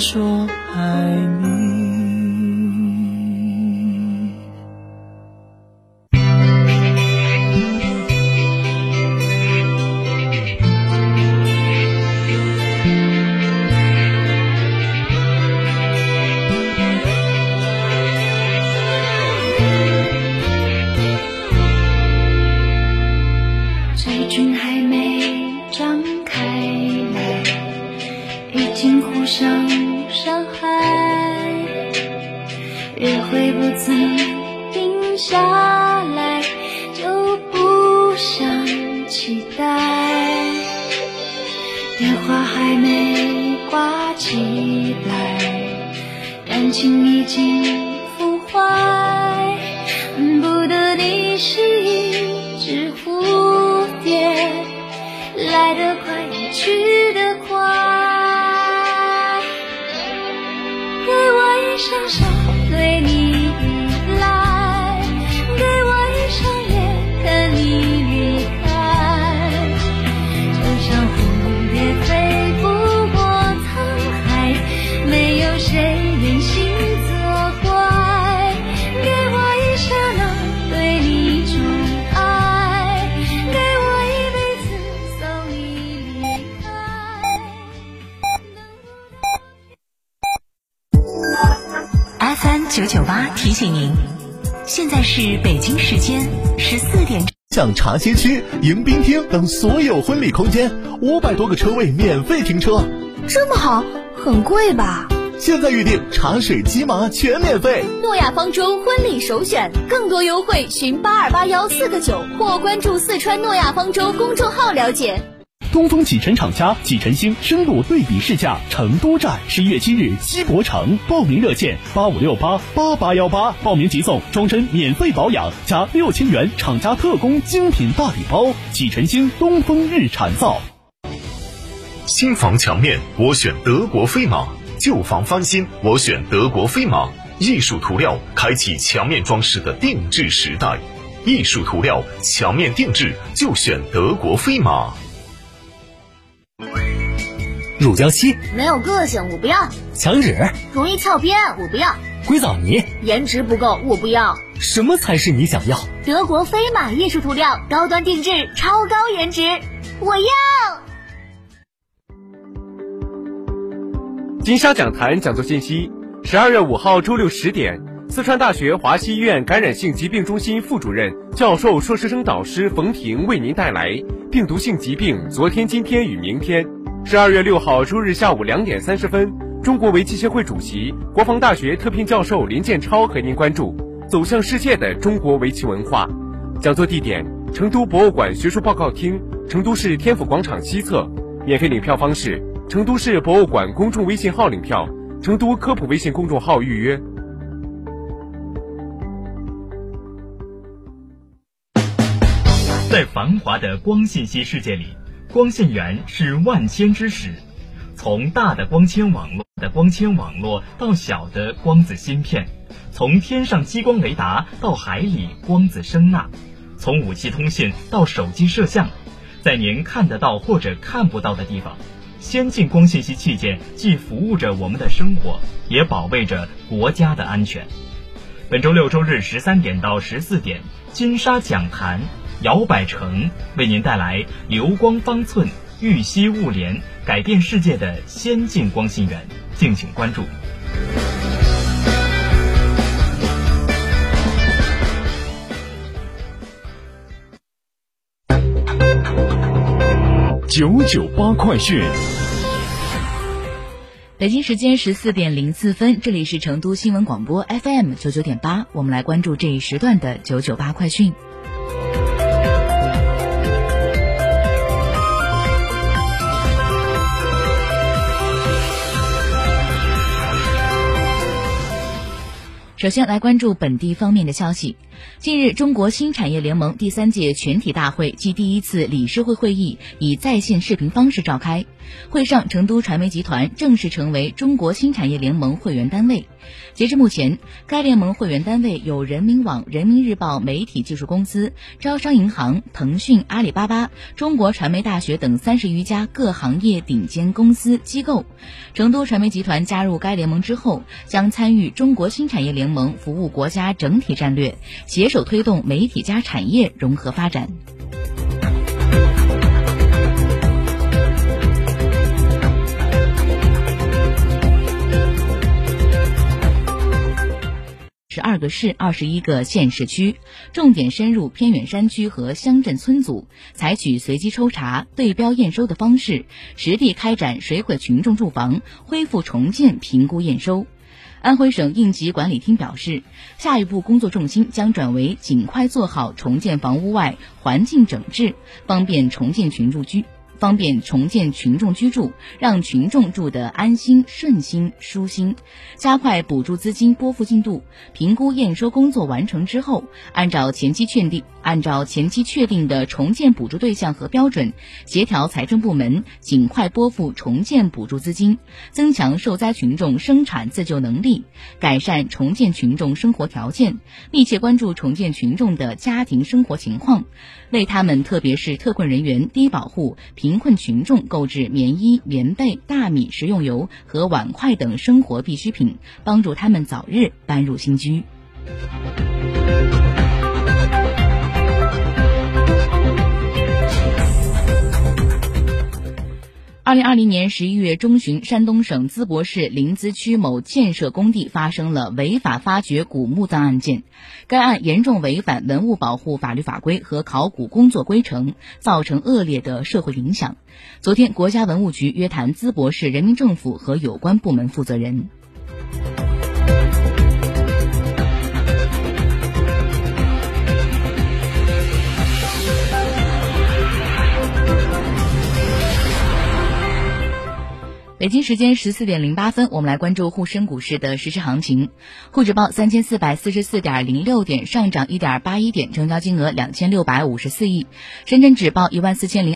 说爱你。最近还没经互相伤害。约会不曾停下来，就不想期待。电话还没挂起来，感情已经开。FM 九九八提醒您，现在是北京时间十四点。像茶歇区、迎宾厅等所有婚礼空间，五百多个车位免费停车。这么好，很贵吧？现在预定茶水、鸡麻全免费。诺亚方舟婚礼首选，更多优惠寻八二八幺四个九或关注四川诺亚方舟公众号了解。东风启辰厂家启辰星深度对比试驾成都站，十一月七日西博城，报名热线八五六八八八幺八，报名即送终身免费保养加六千元厂家特供精品大礼包。启辰星东风日产造。新房墙面我选德国飞马，旧房翻新我选德国飞马。艺术涂料开启墙面装饰的定制时代，艺术涂料墙面定制就选德国飞马。乳胶漆没有个性，我不要；墙纸容易翘边，我不要；硅藻泥颜值不够，我不要。什么才是你想要？德国飞马艺术涂料，高端定制，超高颜值，我要。金沙讲坛讲座信息：十二月五号周六十点，四川大学华西医院感染性疾病中心副主任、教授、硕士生导师冯婷为您带来《病毒性疾病：昨天、今天与明天》。十二月六号周日下午两点三十分，中国围棋协会主席、国防大学特聘教授林建超和您关注走向世界的中国围棋文化。讲座地点：成都博物馆学术报告厅、成都市天府广场西侧。免费领票方式：成都市博物馆公众微信号领票，成都科普微信公众号预约。在繁华的光信息世界里，光线源是万千之始。从大的光纤网络的光纤网络到小的光子芯片，从天上激光雷达到海里光子声呐，从武器通信到手机摄像，在您看得到或者看不到的地方，先进光信息器件既服务着我们的生活，也保卫着国家的安全。本周六周日十三点到十四点，金沙讲坛。姚百成为您带来流光方寸、玉溪物联，改变世界的先进光信源，敬请关注。九九八快讯。北京时间十四点零四分，这里是成都新闻广播 FM 九九点八，我们来关注这一时段的九九八快讯。首先来关注本地方面的消息。近日，中国新产业联盟第三届全体大会暨第一次理事会会议以在线视频方式召开。会上，成都传媒集团正式成为中国新产业联盟会员单位。截至目前，该联盟会员单位有人民网、人民日报媒体技术公司、招商银行、腾讯、阿里巴巴、中国传媒大学等三十余家各行业顶尖公司机构。成都传媒集团加入该联盟之后，将参与中国新产业联盟服务国家整体战略，携手推动媒体加产业融合发展。十二个市、二十一个县市区，重点深入偏远山区和乡镇村组，采取随机抽查、对标验收的方式，实地开展水毁群众住房恢复重建评估验收。安徽省应急管理厅表示，下一步工作重心将转为尽快做好重建房屋外环境整治，方便重建群众居。方便重建群众居住，让群众住得安心、顺心、舒心。加快补助资金拨付进度，评估验收工作完成之后，按照前期确定、按照前期确定的重建补助对象和标准，协调财政部门尽快拨付重建补助资金，增强受灾群众生产自救能力，改善重建群众生活条件，密切关注重建群众的家庭生活情况，为他们特别是特困人员、低保户、贫。贫困群众购置棉衣、棉被、大米、食用油和碗筷等生活必需品，帮助他们早日搬入新居。二零二零年十一月中旬，山东省淄博市临淄区某建设工地发生了违法发掘古墓葬案件。该案严重违反文物保护法律法规和考古工作规程，造成恶劣的社会影响。昨天，国家文物局约谈淄博市人民政府和有关部门负责人。北京时间十四点零八分，我们来关注沪深股市的实时行情。沪指报三千四百四十四点零六点，上涨一点八一点，成交金额两千六百五十四亿。深圳指报一万四千零。